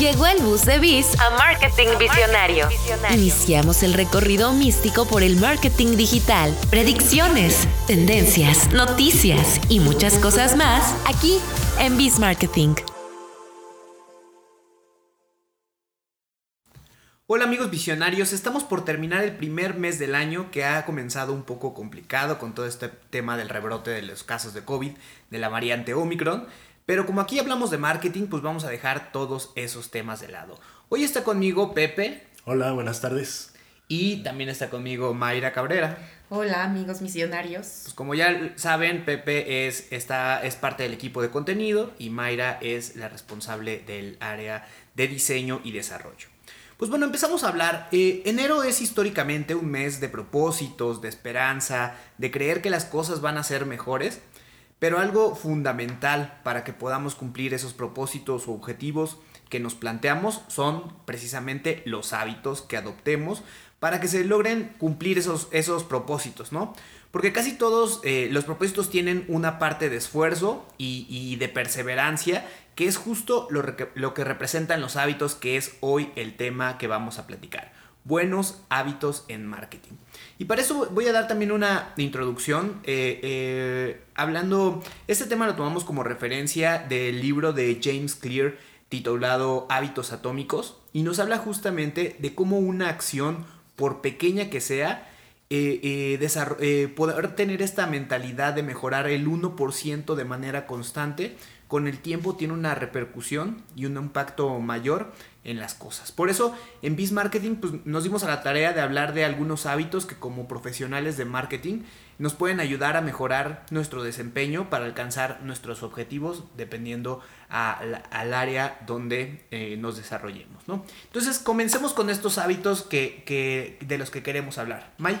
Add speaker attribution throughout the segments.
Speaker 1: Llegó el bus de Biz
Speaker 2: a Marketing Visionario.
Speaker 1: Iniciamos el recorrido místico por el marketing digital, predicciones, tendencias, noticias y muchas cosas más aquí en Biz Marketing.
Speaker 3: Hola amigos visionarios, estamos por terminar el primer mes del año que ha comenzado un poco complicado con todo este tema del rebrote de los casos de COVID, de la variante Omicron. Pero como aquí hablamos de marketing, pues vamos a dejar todos esos temas de lado. Hoy está conmigo Pepe.
Speaker 4: Hola, buenas tardes.
Speaker 3: Y también está conmigo Mayra Cabrera.
Speaker 5: Hola amigos misionarios.
Speaker 3: Pues como ya saben, Pepe es, está, es parte del equipo de contenido y Mayra es la responsable del área de diseño y desarrollo. Pues bueno, empezamos a hablar. Eh, enero es históricamente un mes de propósitos, de esperanza, de creer que las cosas van a ser mejores. Pero algo fundamental para que podamos cumplir esos propósitos o objetivos que nos planteamos son precisamente los hábitos que adoptemos para que se logren cumplir esos, esos propósitos, ¿no? Porque casi todos eh, los propósitos tienen una parte de esfuerzo y, de perseverancia, que es justo lo, lo que representan los hábitos, que es hoy el tema que vamos a platicar buenos hábitos en marketing. Y para eso voy a dar también una introducción, eh, eh, hablando, este tema lo tomamos como referencia del libro de James Clear titulado Hábitos Atómicos y nos habla justamente de cómo una acción, por pequeña que sea, eh, poder tener esta mentalidad de mejorar el 1% de manera constante, con el tiempo tiene una repercusión y un impacto mayor en las cosas. Por eso en Biz Marketing pues, nos dimos a la tarea de hablar de algunos hábitos que como profesionales de marketing nos pueden ayudar a mejorar nuestro desempeño para alcanzar nuestros objetivos dependiendo al área donde eh, nos desarrollemos. ¿no? Entonces comencemos con estos hábitos que, de los que queremos hablar. May.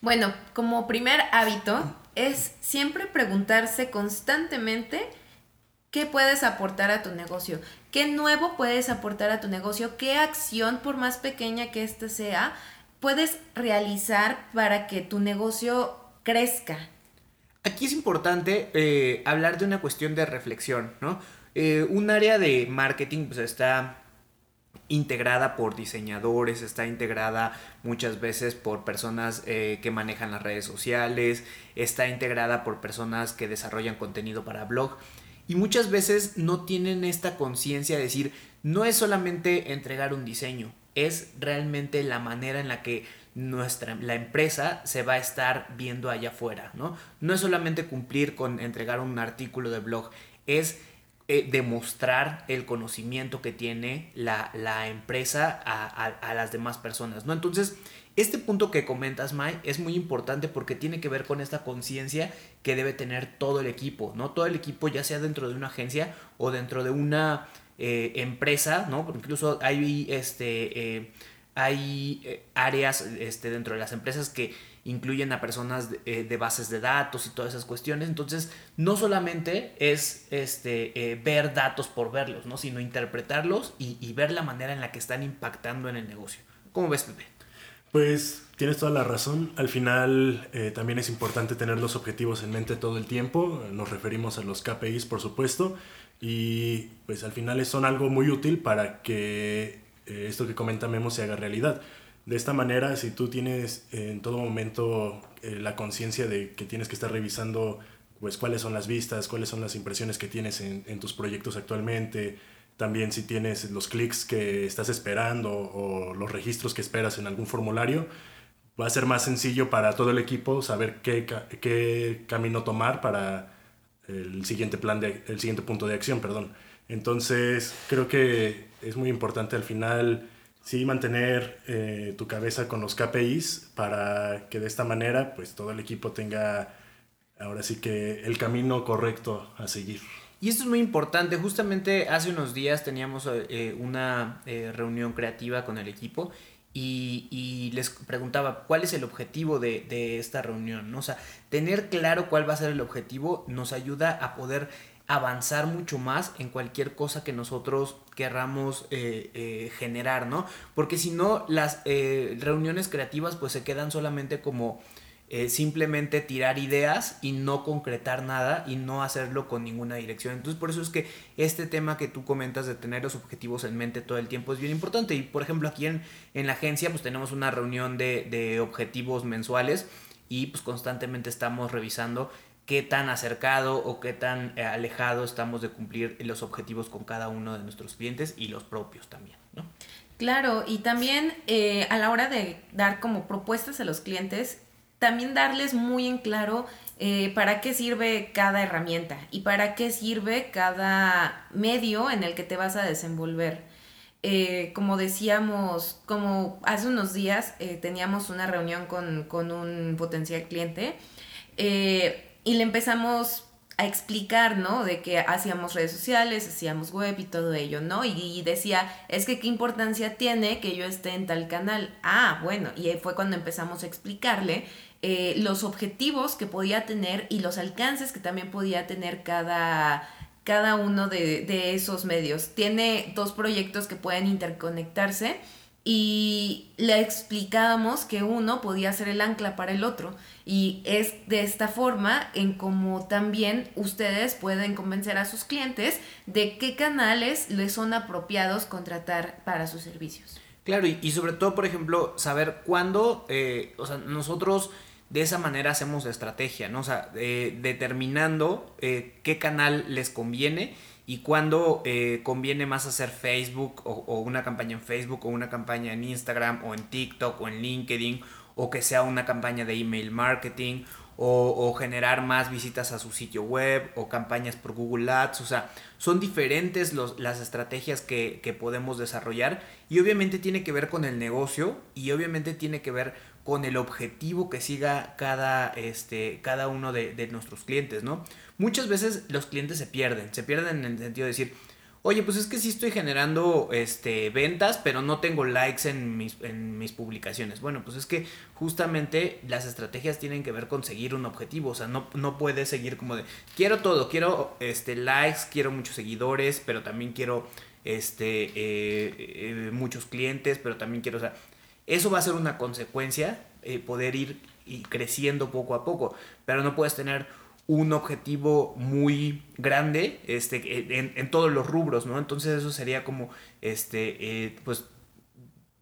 Speaker 5: Bueno, como primer hábito es siempre preguntarse constantemente qué puedes aportar a tu negocio. ¿Qué nuevo puedes aportar a tu negocio? ¿Qué acción, por más pequeña que ésta sea, puedes realizar para que tu negocio crezca?
Speaker 3: Aquí es importante eh, hablar de una cuestión de reflexión, ¿no? Eh, un área de marketing pues, está integrada por diseñadores, está integrada muchas veces por personas eh, que manejan las redes sociales, está integrada por personas que desarrollan contenido para blog. Y muchas veces no tienen esta conciencia de decir, no es solamente entregar un diseño, es realmente la manera en la que nuestra la empresa se va a estar viendo allá afuera, ¿no? No es solamente cumplir con entregar un artículo de blog, es eh, demostrar el conocimiento que tiene la, empresa a, a, las demás personas, ¿no? Entonces, este punto que comentas, Mai, es muy importante porque tiene que ver con esta conciencia que debe tener todo el equipo, ¿no? Todo el equipo, ya sea dentro de una agencia o dentro de una eh, empresa, ¿no? Porque incluso hay, este, eh, hay eh, áreas este, dentro de las empresas que incluyen a personas de, bases de datos y todas esas cuestiones. Entonces, no solamente es este, ver datos por verlos, ¿no? Sino interpretarlos y, y ver la manera en la que están impactando en el negocio. ¿Cómo ves, Pepe?
Speaker 4: Pues tienes toda la razón. Al final eh, también es importante tener los objetivos en mente todo el tiempo. Nos referimos a los KPIs, por supuesto. Y pues al final son algo muy útil para que eh, esto que comenta Memo se haga realidad. De esta manera, si tú tienes en todo momento eh, la conciencia de que tienes que estar revisando pues cuáles son las vistas, cuáles son las impresiones que tienes en, en tus proyectos actualmente, también si tienes los clics que estás esperando o los registros que esperas en algún formulario, va a ser más sencillo para todo el equipo saber qué, qué camino tomar para el siguiente plan de, el siguiente punto de acción, perdón. Entonces, creo que es muy importante al final sí mantener eh, tu cabeza con los KPIs para que de esta manera pues todo el equipo tenga ahora sí que el camino correcto a seguir.
Speaker 3: Y esto es muy importante. Justamente hace unos días teníamos eh, una eh, reunión creativa con el equipo y, les preguntaba cuál es el objetivo de, esta reunión. O sea, tener claro cuál va a ser el objetivo nos ayuda a poder avanzar mucho más en cualquier cosa que nosotros querramos eh, generar, ¿no? Porque si no, las reuniones creativas pues se quedan solamente como eh, simplemente tirar ideas y no concretar nada y no hacerlo con ninguna dirección. Entonces por eso es que este tema que tú comentas de tener los objetivos en mente todo el tiempo es bien importante. Y por ejemplo aquí en, en la agencia pues tenemos una reunión de, de objetivos mensuales y pues constantemente estamos revisando qué tan acercado o qué tan eh, alejado estamos de cumplir los objetivos con cada uno de nuestros clientes y los propios también, ¿no?
Speaker 5: Claro, y también eh, a la hora de dar como propuestas a los clientes, también darles muy en claro eh, para qué sirve cada herramienta y para qué sirve cada medio en el que te vas a desenvolver. Eh, como decíamos, como hace unos días eh, teníamos una reunión con, con un potencial cliente y le empezamos a explicar, ¿no? De que hacíamos redes sociales, hacíamos web y todo ello, ¿no? Y, y, decía, es que qué importancia tiene que yo esté en tal canal. Ah, bueno, y fue cuando empezamos a explicarle eh, los objetivos que podía tener y los alcances que también podía tener cada, cada uno de, de esos medios. Tiene dos proyectos que pueden interconectarse y le explicábamos que uno podía ser el ancla para el otro y es de esta forma en como también ustedes pueden convencer a sus clientes de qué canales les son apropiados contratar para sus servicios.
Speaker 3: Claro, y, y sobre todo, por ejemplo, saber cuándo, eh, o sea, nosotros de esa manera hacemos la estrategia, ¿no? O sea, eh, determinando eh, qué canal les conviene y cuándo eh, conviene más hacer Facebook o, o, una campaña en Facebook o una campaña en Instagram o en TikTok o en LinkedIn o que sea una campaña de email marketing o, generar más visitas a su sitio web o campañas por Google Ads. O sea, son diferentes las estrategias que, que podemos desarrollar y obviamente tiene que ver con el negocio y obviamente tiene que ver con el objetivo que siga cada, este, cada uno de, de, nuestros clientes, ¿no? Muchas veces los clientes se pierden, se pierden en el sentido de decir, oye, pues es que sí estoy generando este, ventas, pero no tengo likes en mis, en mis publicaciones. Bueno, pues es que justamente las estrategias tienen que ver con seguir un objetivo, o sea, no, no puedes seguir como de, quiero todo, quiero este, likes, quiero muchos seguidores, pero también quiero este, eh, eh, muchos clientes, pero también quiero, o sea, eso va a ser una consecuencia, eh, poder ir y creciendo poco a poco, pero no puedes tener un objetivo muy grande este, en, en todos los rubros, ¿no? Entonces eso sería como, este, eh, pues,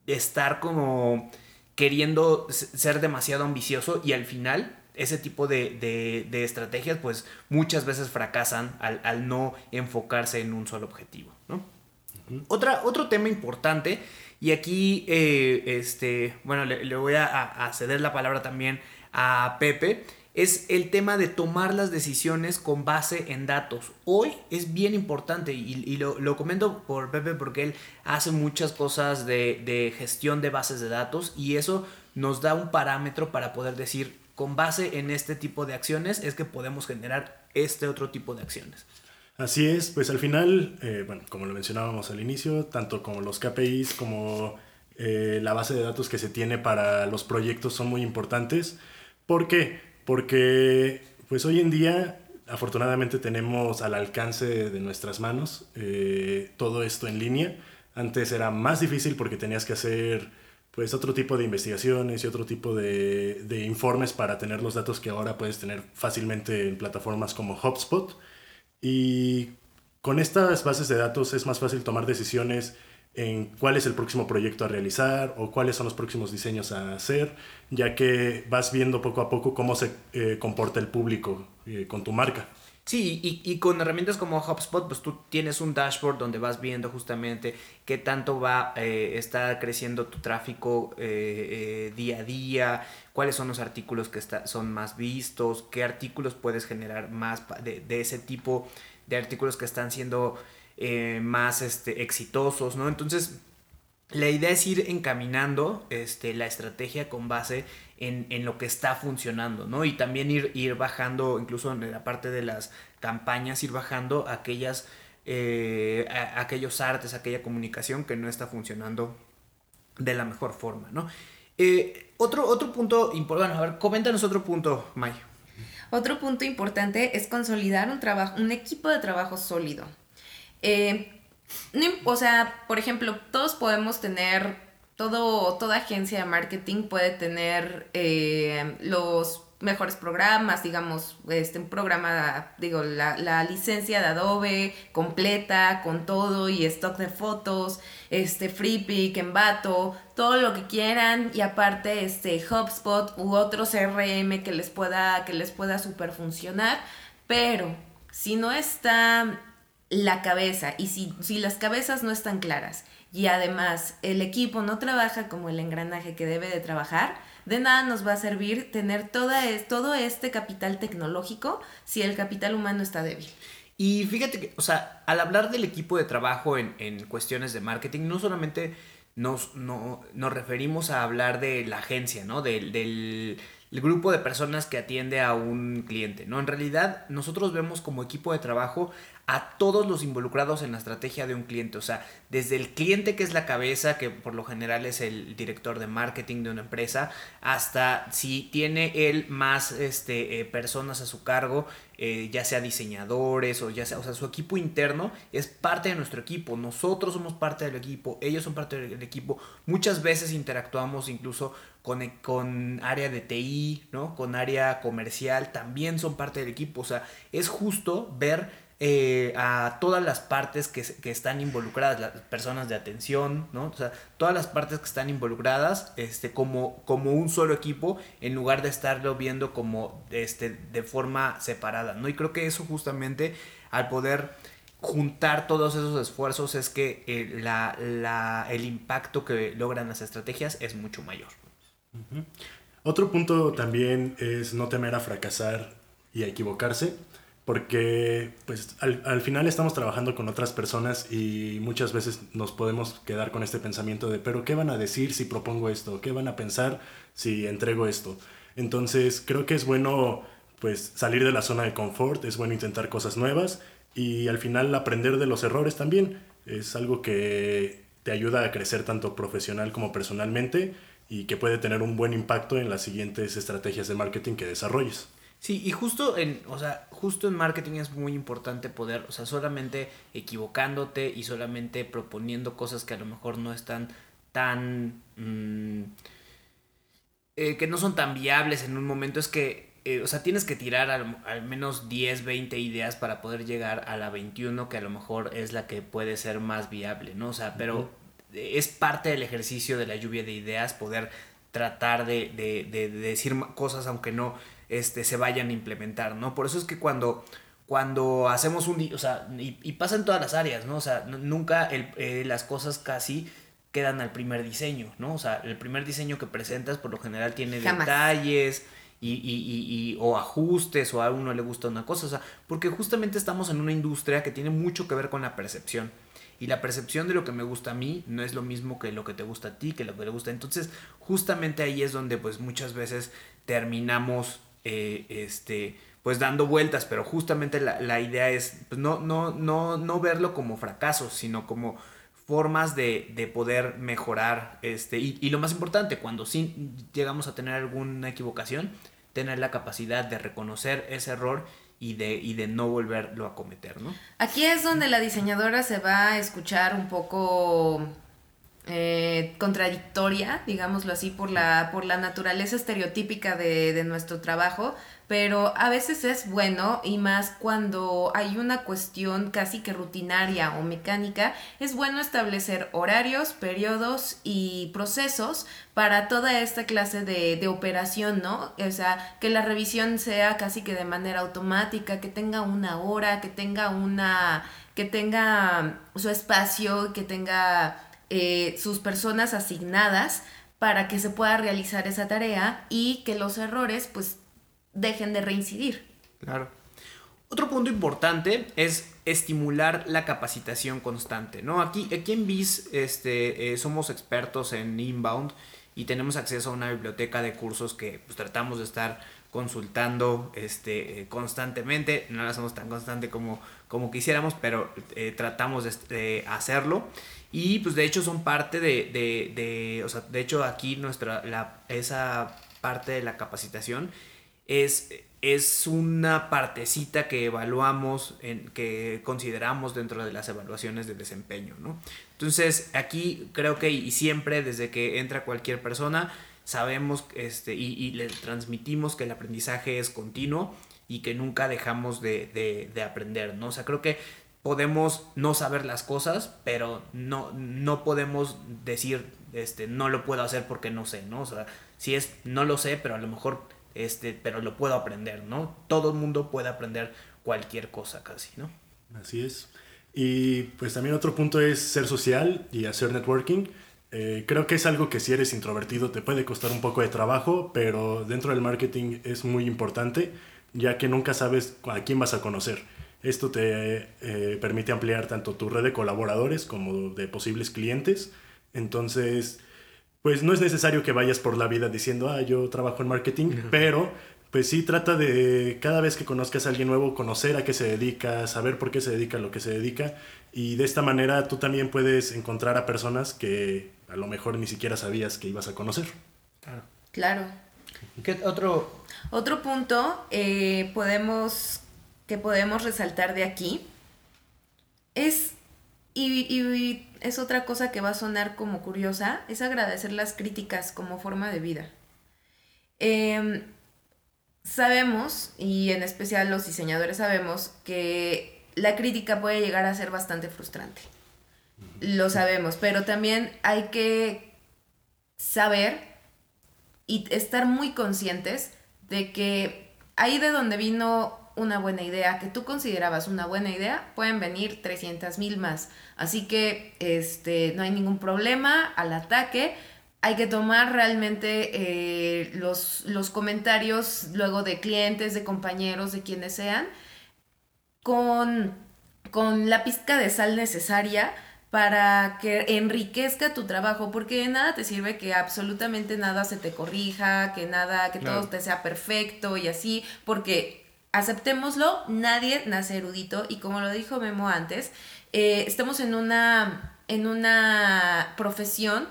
Speaker 3: estar como queriendo ser demasiado ambicioso y al final ese tipo de, de, de estrategias pues muchas veces fracasan al, al, no enfocarse en un solo objetivo, ¿no? Uh -huh. Otra, otro tema importante y aquí, eh, este, bueno, le, le voy a, a, ceder la palabra también a Pepe. Es el tema de tomar las decisiones con base en datos. Hoy es bien importante y, y lo, lo, comento por Pepe porque él hace muchas cosas de, de gestión de bases de datos y eso nos da un parámetro para poder decir, con base en este tipo de acciones es que podemos generar este otro tipo de acciones.
Speaker 4: Así es, pues al final, eh, bueno, como lo mencionábamos al inicio, tanto como los KPIs como eh, la base de datos que se tiene para los proyectos son muy importantes. ¿Por qué? Porque pues hoy en día afortunadamente tenemos al alcance de nuestras manos eh, todo esto en línea. Antes era más difícil porque tenías que hacer pues otro tipo de investigaciones y otro tipo de, de informes para tener los datos que ahora puedes tener fácilmente en plataformas como HubSpot. Y con estas bases de datos es más fácil tomar decisiones en cuál es el próximo proyecto a realizar o cuáles son los próximos diseños a hacer, ya que vas viendo poco a poco cómo se eh, comporta el público eh, con tu marca.
Speaker 3: Sí, y, con herramientas como HubSpot, pues tú tienes un dashboard donde vas viendo justamente qué tanto va eh, está creciendo tu tráfico eh, eh, día a día, cuáles son los artículos que son más vistos, qué artículos puedes generar más de ese tipo de artículos que están siendo eh, más este, exitosos, ¿no? Entonces, la idea es ir encaminando este, la estrategia con base en, en, lo que está funcionando, ¿no? Y también ir, ir bajando, incluso en la parte de las campañas, ir bajando aquellas, eh, aquellos artes, aquella comunicación que no está funcionando de la mejor forma, ¿no? Eh, otro, otro punto importante, a ver, coméntanos otro punto, May.
Speaker 5: Otro punto importante es consolidar un trabajo, un equipo de trabajo sólido. Eh, no, o sea, por ejemplo, todos podemos tener todo, toda agencia de marketing puede tener eh, los mejores programas, digamos, este, un programa, digo, la, la, licencia de Adobe completa, con todo y stock de fotos, este, FreePic, Envato, todo lo que quieran y aparte este HubSpot u otro CRM que les pueda, que les pueda super funcionar, pero si no está la cabeza y si, si las cabezas no están claras y además el equipo no trabaja como el engranaje que debe de trabajar, de nada nos va a servir tener toda es, todo este capital tecnológico si el capital humano está débil.
Speaker 3: Y fíjate que, o sea, al hablar del equipo de trabajo en, en cuestiones de marketing, no solamente nos, no, nos referimos a hablar de la agencia, ¿no? Del, del el grupo de personas que atiende a un cliente, ¿no? En realidad, nosotros vemos como equipo de trabajo a todos los involucrados en la estrategia de un cliente, o sea, desde el cliente que es la cabeza, que por lo general es el director de marketing de una empresa, hasta si tiene él más este, eh, personas a su cargo, eh, ya sea diseñadores o ya sea, o sea, su equipo interno es parte de nuestro equipo, nosotros somos parte del equipo, ellos son parte del equipo, muchas veces interactuamos incluso con, con área de TI, ¿no? Con área comercial, también son parte del equipo, o sea, es justo ver eh, a todas las partes que, están involucradas, las personas de atención, ¿no? O sea, todas las partes que están involucradas este, como, como un solo equipo en lugar de estarlo viendo como este, de forma separada, ¿no? Y creo que eso justamente al poder juntar todos esos esfuerzos es que eh, la, la, el impacto que logran las estrategias es mucho mayor.
Speaker 4: Otro punto también es no temer a fracasar y a equivocarse porque pues al, al, final estamos trabajando con otras personas y muchas veces nos podemos quedar con este pensamiento de, pero ¿qué van a decir si propongo esto? ¿Qué van a pensar si entrego esto? Entonces creo que es bueno pues salir de la zona de confort, es bueno intentar cosas nuevas y al final aprender de los errores también. Es algo que te ayuda a crecer tanto profesional como personalmente y que puede tener un buen impacto en las siguientes estrategias de marketing que desarrolles.
Speaker 3: Sí, y justo en, o sea, justo en marketing es muy importante poder, o sea, solamente equivocándote y solamente proponiendo cosas que a lo mejor no están tan... Mmm, eh, que no son tan viables en un momento, es que, eh, o sea, tienes que tirar al, al, menos 10, 20 ideas para poder llegar a la 21, que a lo mejor es la que puede ser más viable, ¿no? O sea, pero uh -huh. es parte del ejercicio de la lluvia de ideas poder tratar de, de, de, de decir cosas aunque no este, se vayan a implementar, ¿no? Por eso es que cuando, cuando hacemos un... O sea, y, y pasa en todas las áreas, ¿no? O sea, nunca el, eh, las cosas casi quedan al primer diseño, ¿no? O sea, el primer diseño que presentas por lo general tiene Jamás. detalles y, y, y, o ajustes o a uno le gusta una cosa, o sea, porque justamente estamos en una industria que tiene mucho que ver con la percepción. Y la percepción de lo que me gusta a mí no es lo mismo que lo que te gusta a ti, que lo que le gusta. Entonces, justamente ahí es donde pues muchas veces terminamos eh, este, pues dando vueltas, pero justamente la, la idea es pues no, no, no, no verlo como fracasos, sino como formas de, de poder mejorar. Este, y, y, lo más importante, cuando sí llegamos a tener alguna equivocación, tener la capacidad de reconocer ese error y de, y de no volverlo a cometer, ¿no?
Speaker 5: Aquí es donde la diseñadora se va a escuchar un poco eh, contradictoria, digámoslo así, por la, por la naturaleza estereotípica de, de, nuestro trabajo, pero a veces es bueno y más cuando hay una cuestión casi que rutinaria o mecánica, es bueno establecer horarios, periodos y procesos para toda esta clase de, de operación, ¿no? O sea, que la revisión sea casi que de manera automática, que tenga una hora, que tenga una, que tenga su espacio, que tenga eh, sus personas asignadas para que se pueda realizar esa tarea y que los errores pues dejen de reincidir.
Speaker 3: Claro. Otro punto importante es estimular la capacitación constante, ¿no? Aquí, aquí en BIS este, eh, somos expertos en inbound y tenemos acceso a una biblioteca de cursos que pues, tratamos de estar consultando este, eh, constantemente. No la somos tan constante como, como quisiéramos, pero eh, tratamos de, hacerlo. Y pues de hecho son parte de, de, de o sea, de hecho aquí nuestra, esa parte de la capacitación es, es una partecita que evaluamos, en, que consideramos dentro de las evaluaciones de desempeño, ¿no? Entonces, aquí creo que y siempre desde que entra cualquier persona, sabemos este, y, le transmitimos que el aprendizaje es continuo y que nunca dejamos de, de, aprender, ¿no? O sea, creo que podemos no saber las cosas, pero no, no podemos decir, este, no lo puedo hacer porque no sé, ¿no? O sea, si es, no lo sé, pero a lo mejor, este, pero lo puedo aprender, ¿no? Todo el mundo puede aprender cualquier cosa casi, ¿no?
Speaker 4: Así es. Y pues también otro punto es ser social y hacer networking. Eh, creo que es algo que si eres introvertido te puede costar un poco de trabajo, pero dentro del marketing es muy importante, ya que nunca sabes a quién vas a conocer. Esto te eh, permite ampliar tanto tu red de colaboradores como de posibles clientes. Entonces, pues no es necesario que vayas por la vida diciendo, ah, yo trabajo en marketing, pero pues sí trata de cada vez que conozcas a alguien nuevo, conocer a qué se dedica, saber por qué se dedica a lo que se dedica. Y de esta manera tú también puedes encontrar a personas que a lo mejor ni siquiera sabías que ibas a conocer.
Speaker 5: Claro. Claro.
Speaker 3: ¿Qué otro?
Speaker 5: Otro punto eh, podemos, que podemos resaltar de aquí es, y, es otra cosa que va a sonar como curiosa, es agradecer las críticas como forma de vida. Em, sabemos, y en especial los diseñadores sabemos, que la crítica puede llegar a ser bastante frustrante. Lo sabemos, pero también hay que saber y estar muy conscientes de que ahí de donde vino una buena idea, que tú considerabas una buena idea, pueden venir 300 mil más. Así que este, no hay ningún problema al ataque hay que tomar realmente eh, los, los, comentarios luego de clientes, de compañeros, de quienes sean, con, con la pizca de sal necesaria para que enriquezca tu trabajo, porque de nada te sirve que absolutamente nada se te corrija, que nada, que todo te sea perfecto y así, porque aceptémoslo, nadie nace erudito y como lo dijo Memo antes, eh, estamos en una, en una profesión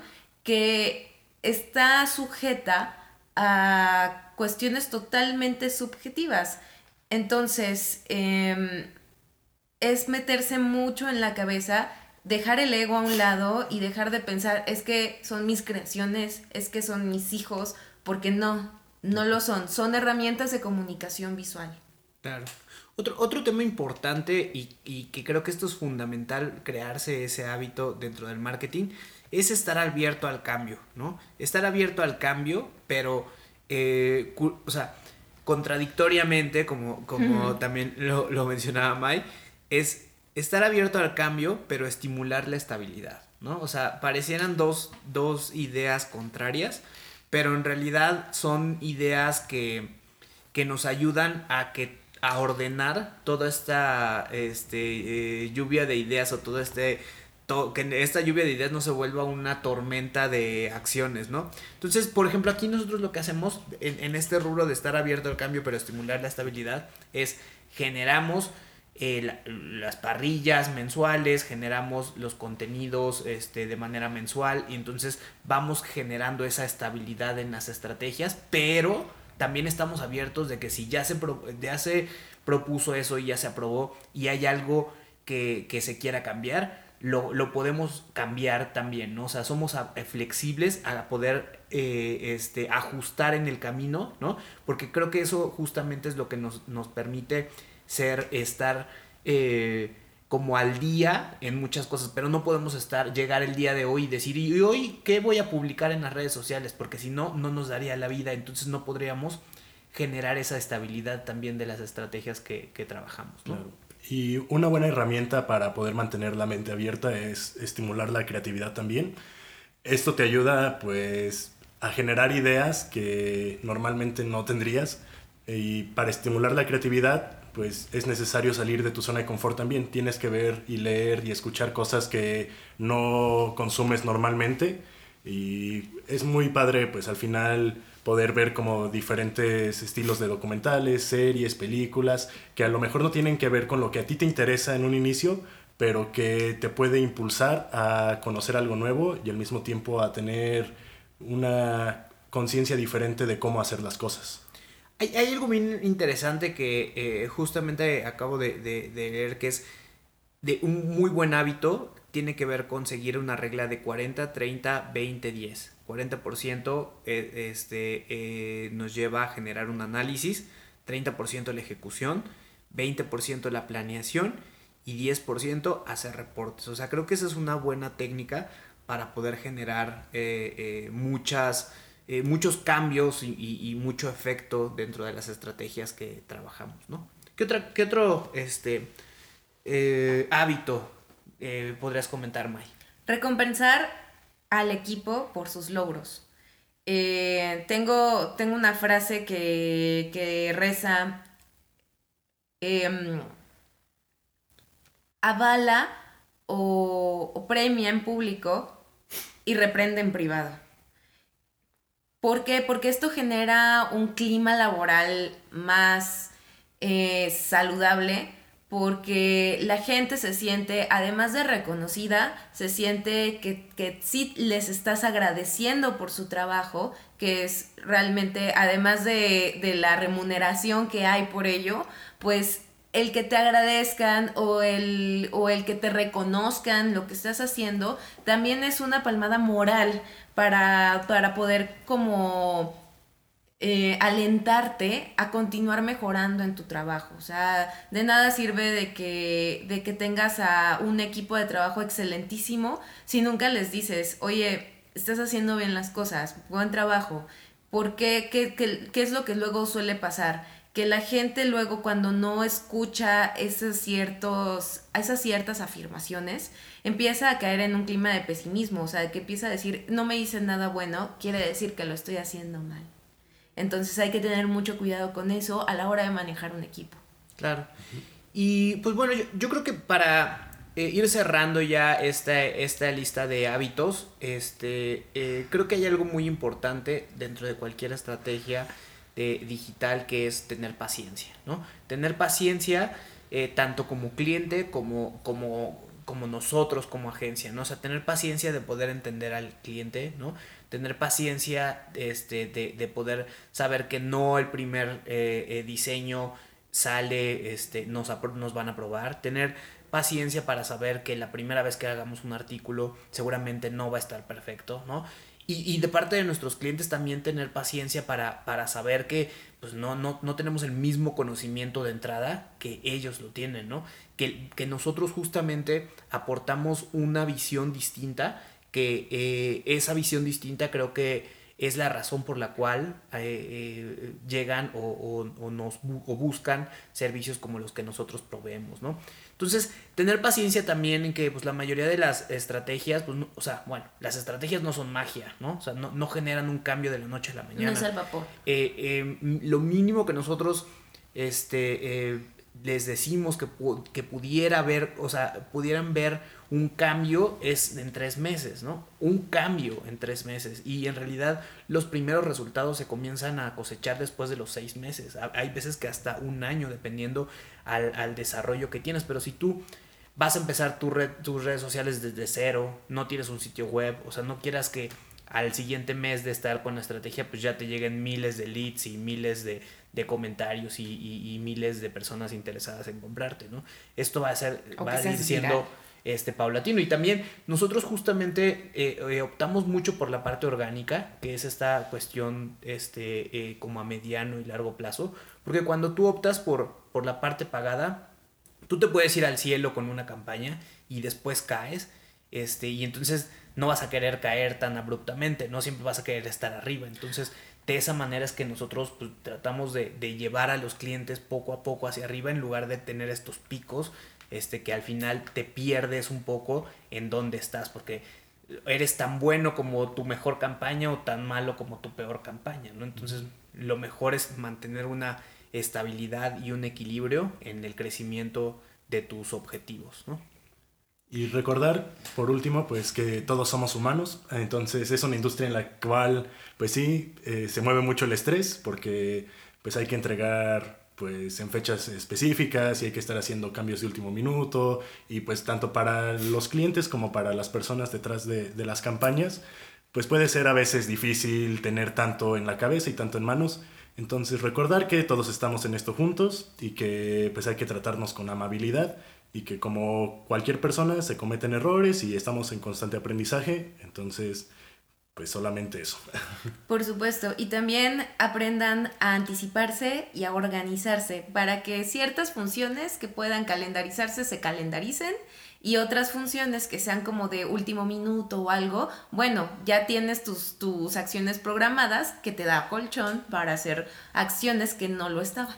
Speaker 5: que está sujeta a cuestiones totalmente subjetivas. Entonces, em, es meterse mucho en la cabeza, dejar el ego a un lado y dejar de pensar, es que son mis creaciones, es que son mis hijos, porque no, no lo son, son herramientas de comunicación visual.
Speaker 3: Claro. Otro, otro tema importante y, y que creo que esto es fundamental, crearse ese hábito dentro del marketing, es estar abierto al cambio, ¿no? Estar abierto al cambio, pero, eh, o sea, contradictoriamente, como, como también lo, mencionaba Mai, es estar abierto al cambio, pero estimular la estabilidad, ¿no? O sea, parecieran dos, dos ideas contrarias, pero en realidad son ideas que, que nos ayudan a que a ordenar toda esta este, eh, lluvia de ideas o todo este que esta lluvia de ideas no se vuelva una tormenta de acciones, ¿no? Entonces, por ejemplo, aquí nosotros lo que hacemos en, este rubro de estar abierto al cambio pero estimular la estabilidad es generamos eh, las parrillas mensuales, generamos los contenidos este, de manera mensual y entonces vamos generando esa estabilidad en las estrategias, pero también estamos abiertos de que si ya se, ya se propuso eso y ya se aprobó y hay algo que, que se quiera cambiar, lo, podemos cambiar también, ¿no? O sea, somos eh, flexibles a poder eh, este, ajustar en el camino, ¿no? Porque creo que eso justamente es lo que nos, permite ser, estar eh, como al día en muchas cosas, pero no podemos estar, llegar el día de hoy y decir, ¿y hoy qué voy a publicar en las redes sociales? Porque si no, no nos daría la vida, entonces no podríamos generar esa estabilidad también de las estrategias que, trabajamos, ¿no?
Speaker 4: Y una buena herramienta para poder mantener la mente abierta es estimular la creatividad también. Esto te ayuda pues a generar ideas que normalmente no tendrías y para estimular la creatividad pues es necesario salir de tu zona de confort también. Tienes que ver y leer y escuchar cosas que no consumes normalmente y es muy padre pues al final poder ver como diferentes estilos de documentales, series, películas, que a lo mejor no tienen que ver con lo que a ti te interesa en un inicio, pero que te puede impulsar a conocer algo nuevo y al mismo tiempo a tener una conciencia diferente de cómo hacer las cosas.
Speaker 3: Hay, hay algo bien interesante que eh, justamente acabo de, de- de leer que es de un muy buen hábito tiene que ver con seguir una regla de 40, 30, 20, 10. 40% eh, este, eh, nos lleva a generar un análisis, 30% la ejecución, 20% la planeación y 10% hacer reportes. O sea, creo que esa es una buena técnica para poder generar eh, eh, muchas, muchos cambios y, mucho efecto dentro de las estrategias que trabajamos, ¿no? ¿Qué, otra, qué otro este, hábito podrías comentar, May?
Speaker 5: Recompensar al equipo por sus logros. Eh, tengo, tengo una frase que, que reza, em, avala o, premia en público y reprende en privado. ¿Por qué? Porque esto genera un clima laboral más eh, saludable, porque la gente se siente, además de reconocida, se siente que, que sí les estás agradeciendo por su trabajo, que es realmente, además de, de la remuneración que hay por ello, pues el que te agradezcan o el, o el que te reconozcan lo que estás haciendo, también es una palmada moral para, para poder como eh, alentarte a continuar mejorando en tu trabajo. O sea, de nada sirve de que, de que tengas a un equipo de trabajo excelentísimo si nunca les dices, oye, estás haciendo bien las cosas, buen trabajo. ¿Por qué? ¿Qué, qué, es lo que luego suele pasar? que la gente luego cuando no escucha esos ciertos, esas ciertas afirmaciones, empieza a caer en un clima de pesimismo, o sea, que empieza a decir, no me hice nada bueno, quiere decir que lo estoy haciendo mal. Entonces hay que tener mucho cuidado con eso a la hora de manejar un equipo.
Speaker 3: Claro. Y pues bueno, yo, creo que para eh, ir cerrando ya esta, esta lista de hábitos, este, eh, creo que hay algo muy importante dentro de cualquier estrategia de digital que es tener paciencia, ¿no? Tener paciencia eh, tanto como cliente como, como, como nosotros como agencia, ¿no? O sea, tener paciencia de poder entender al cliente, ¿no? Tener paciencia este, de, de poder saber que no el primer eh, eh, diseño sale, este, nos, nos van a probar, tener paciencia para saber que la primera vez que hagamos un artículo seguramente no va a estar perfecto, ¿no? Y, y de parte de nuestros clientes también tener paciencia para, para saber que pues no, no, no tenemos el mismo conocimiento de entrada que ellos lo tienen, ¿no? Que, que nosotros justamente aportamos una visión distinta, que eh, esa visión distinta creo que es la razón por la cual eh, eh, llegan o, o- o nos bu- o buscan servicios como los que nosotros proveemos, ¿no? Entonces, tener paciencia también en que pues, la mayoría de las estrategias, pues, no- o sea, bueno, las estrategias no son magia, ¿no? O sea, no, no generan un cambio de la noche a la mañana
Speaker 5: No es al vapor.
Speaker 3: eh, eh, lo mínimo que nosotros este, eh, les decimos que, que pudiera ver, o sea, pudieran ver un cambio es en tres meses, ¿no? Un cambio en tres meses. Y en realidad los primeros resultados se comienzan a cosechar después de los seis meses. Ha- Hay veces que hasta un año, dependiendo al, al desarrollo que tienes. Pero si tú vas a empezar tu red, tus redes sociales desde cero, no tienes un sitio web, o sea, no quieras que al siguiente mes de estar con la estrategia, pues ya te lleguen miles de leads y miles de, de comentarios y, y- y miles de personas interesadas en comprarte, ¿no? Esto va a ser,
Speaker 5: O
Speaker 3: va a ir siendo
Speaker 5: viral.
Speaker 3: Este paulatino. Y también nosotros justamente eh, eh, optamos mucho por la parte orgánica, que es esta cuestión este, eh, como a mediano y largo plazo, porque cuando tú optas por, por la parte pagada, tú te puedes ir al cielo con una campaña y después caes, este, y entonces no vas a querer caer tan abruptamente, no siempre vas a querer estar arriba. Entonces, de esa manera es que nosotros pues, tratamos de, de llevar a los clientes poco a poco hacia arriba en lugar de tener estos picos este, que al final te pierdes un poco en dónde estás, porque eres tan bueno como tu mejor campaña o tan malo como tu peor campaña, ¿no? Entonces, lo mejor es mantener una estabilidad y un equilibrio en el crecimiento de tus objetivos, ¿no?
Speaker 4: Y recordar, por último, pues que todos somos humanos, entonces es una industria en la cual, pues sí, eh, se mueve mucho el estrés, porque pues hay que entregar pues en fechas específicas y hay que estar haciendo cambios de último minuto y pues tanto para los clientes como para las personas detrás de, de las campañas, pues puede ser a veces difícil tener tanto en la cabeza y tanto en manos, Entonces recordar que todos estamos en esto juntos y que pues hay que tratarnos con amabilidad y que como cualquier persona se cometen errores y estamos en constante aprendizaje, entonces pues solamente eso.
Speaker 5: Por supuesto, y también aprendan a anticiparse y a organizarse para que ciertas funciones que puedan calendarizarse se calendaricen y otras funciones que sean como de último minuto o algo, bueno, ya tienes tus, tus acciones programadas que te da colchón para hacer acciones que no lo estaban.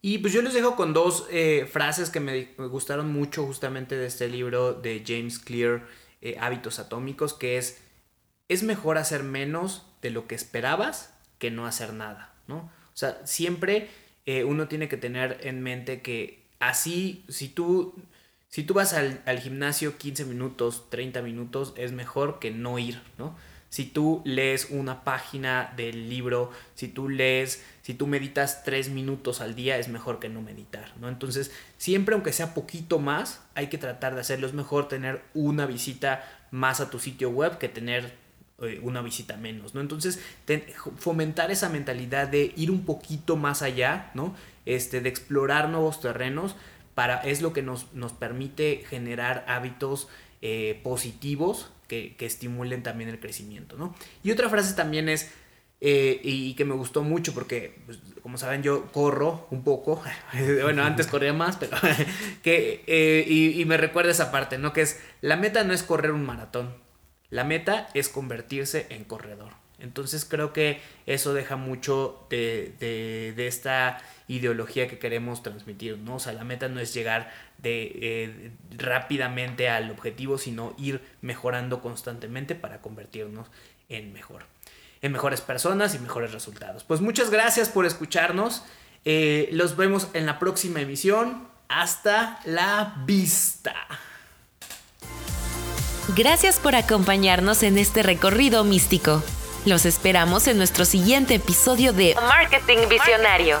Speaker 3: Y pues yo les dejo con dos eh, frases que me, gustaron mucho justamente de este libro de James Clear, eh, Hábitos Atómicos, que es, es mejor hacer menos de lo que esperabas que no hacer nada, ¿no? O sea, siempre eh, uno tiene que tener en mente que así, si tú, si tú vas al, al gimnasio 15 minutos, 30 minutos, es mejor que no ir, ¿no? si tú lees una página del libro, si tú lees, si tú meditas tres minutos al día, es mejor que no meditar, ¿no? Entonces, siempre aunque sea poquito más, hay que tratar de hacerlo. Es mejor tener una visita más a tu sitio web que tener eh, una visita menos, ¿no? Entonces, fomentar esa mentalidad de ir un poquito más allá, ¿no? Este, de explorar nuevos terrenos, para, es lo que nos, nos permite generar hábitos eh, positivos que, estimulen también el crecimiento, ¿no? Y otra frase también es, eh, y que me gustó mucho porque, pues, como saben, yo corro un poco, bueno, antes corría más, pero que, y, y, me recuerda esa parte, ¿no? Que es, la meta no es correr un maratón, la meta es convertirse en corredor. Entonces creo que eso deja mucho de, de, esta ideología que queremos transmitir, ¿no? O sea, la meta no es llegar de, eh, rápidamente al objetivo, sino ir mejorando constantemente para convertirnos en mejor, en mejores personas y mejores resultados. Pues muchas gracias por escucharnos. Eh, los vemos en la próxima emisión. Hasta la vista.
Speaker 1: Gracias por acompañarnos en este recorrido místico. Los esperamos en nuestro siguiente episodio de
Speaker 2: Marketing Visionario.